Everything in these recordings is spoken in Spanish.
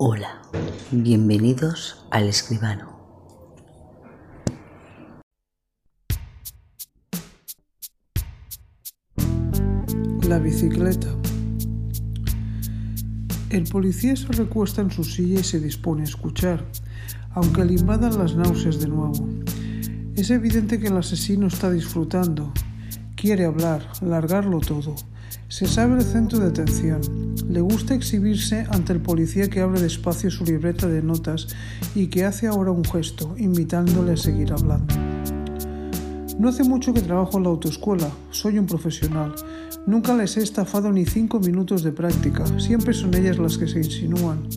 Hola, bienvenidos al escribano. La bicicleta. El policía se recuesta en su silla y se dispone a escuchar, aunque le invadan las náuseas de nuevo. Es evidente que el asesino está disfrutando. Quiere hablar, largarlo todo. Se sabe el centro de atención. Le gusta exhibirse ante el policía que abre despacio su libreta de notas y que hace ahora un gesto, invitándole a seguir hablando. No hace mucho que trabajo en la autoescuela, soy un profesional. Nunca les he estafado ni cinco minutos de práctica, siempre son ellas las que se insinúan.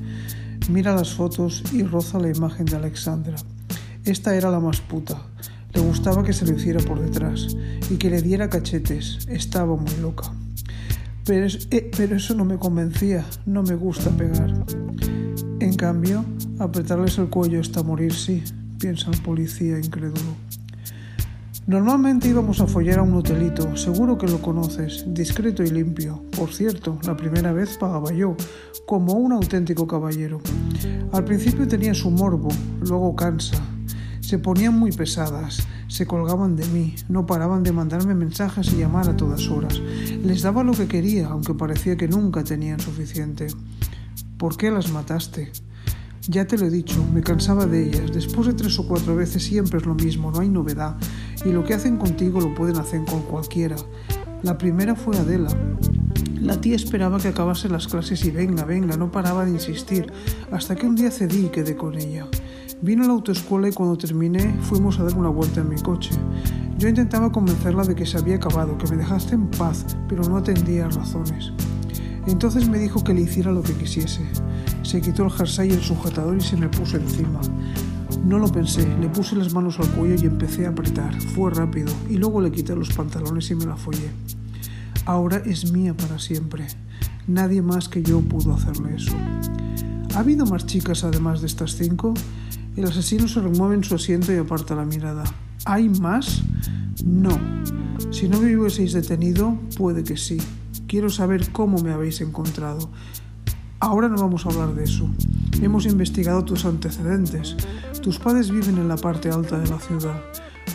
Mira las fotos y roza la imagen de Alexandra. Esta era la más puta. Le gustaba que se lo hiciera por detrás y que le diera cachetes. Estaba muy loca. Eh, pero, eso no me convencía, no me gusta pegar. En cambio, apretarles el cuello hasta morir sí, piensa el policía incrédulo. Normalmente íbamos a follar a un hotelito, seguro que lo conoces, discreto y limpio. Por cierto, la primera vez pagaba yo, como un auténtico caballero. Al principio tenía su morbo, luego cansa, se ponían muy pesadas, se colgaban de mí, no paraban de mandarme mensajes y llamar a todas horas. Les daba lo que quería, aunque parecía que nunca tenían suficiente. ¿Por qué las mataste? Ya te lo he dicho, me cansaba de ellas. Después de tres o cuatro veces siempre es lo mismo, no hay novedad. Y lo que hacen contigo lo pueden hacer con cualquiera. La primera fue Adela. La tía esperaba que acabase las clases y venga, venga, no paraba de insistir, hasta que un día cedí y quedé con ella. Vino a la autoescuela y cuando terminé fuimos a dar una vuelta en mi coche. Yo intentaba convencerla de que se había acabado, que me dejaste en paz, pero no atendía a razones. Entonces me dijo que le hiciera lo que quisiese. Se quitó el jersey y el sujetador y se me puso encima. No lo pensé, le puse las manos al cuello y empecé a apretar. Fue rápido y luego le quité los pantalones y me la follé. Ahora es mía para siempre. Nadie más que yo pudo hacerle eso. ¿Ha habido más chicas además de estas cinco? El asesino se remueve en su asiento y aparta la mirada. ¿Hay más? No. Si no me hubieseis detenido, puede que sí. Quiero saber cómo me habéis encontrado. Ahora no vamos a hablar de eso. Hemos investigado tus antecedentes. Tus padres viven en la parte alta de la ciudad.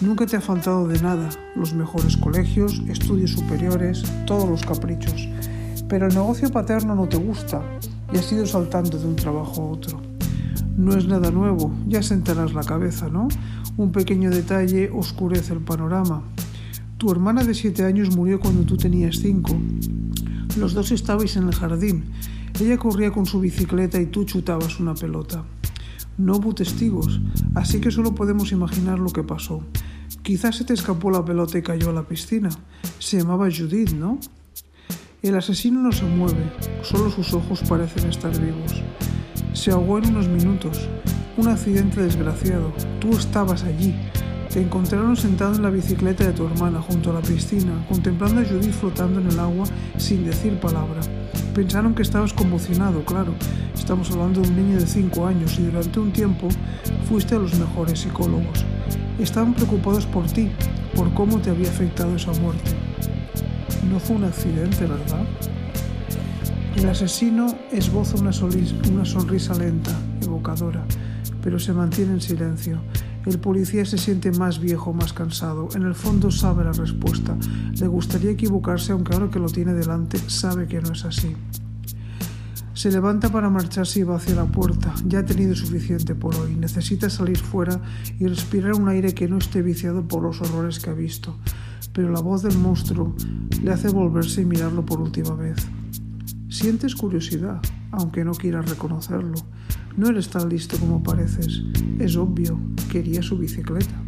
Nunca te ha faltado de nada. Los mejores colegios, estudios superiores, todos los caprichos. Pero el negocio paterno no te gusta y has ido saltando de un trabajo a otro. No es nada nuevo, ya sentarás la cabeza, ¿no? Un pequeño detalle oscurece el panorama. Tu hermana de siete años murió cuando tú tenías cinco. Los dos estabais en el jardín. Ella corría con su bicicleta y tú chutabas una pelota. No hubo testigos, así que solo podemos imaginar lo que pasó. Quizás se te escapó la pelota y cayó a la piscina. Se llamaba Judith, ¿no? El asesino no se mueve, solo sus ojos parecen estar vivos. Se ahogó en unos minutos. Un accidente desgraciado. Tú estabas allí. Te encontraron sentado en la bicicleta de tu hermana junto a la piscina, contemplando a Judith flotando en el agua sin decir palabra. Pensaron que estabas conmocionado, claro. Estamos hablando de un niño de 5 años y durante un tiempo fuiste a los mejores psicólogos. Estaban preocupados por ti, por cómo te había afectado esa muerte. No fue un accidente, ¿verdad? El asesino esboza una, sonrisa lenta, evocadora, pero se mantiene en silencio. El policía se siente más viejo, más cansado. En el fondo sabe la respuesta. Le gustaría equivocarse, aunque ahora que lo tiene delante sabe que no es así. Se levanta para marcharse y va hacia la puerta. Ya ha tenido suficiente por hoy. Necesita salir fuera y respirar un aire que no esté viciado por los horrores que ha visto. Pero la voz del monstruo le hace volverse y mirarlo por última vez. Sientes curiosidad, aunque no quieras reconocerlo. No eres tan listo como pareces. Es obvio, quería su bicicleta.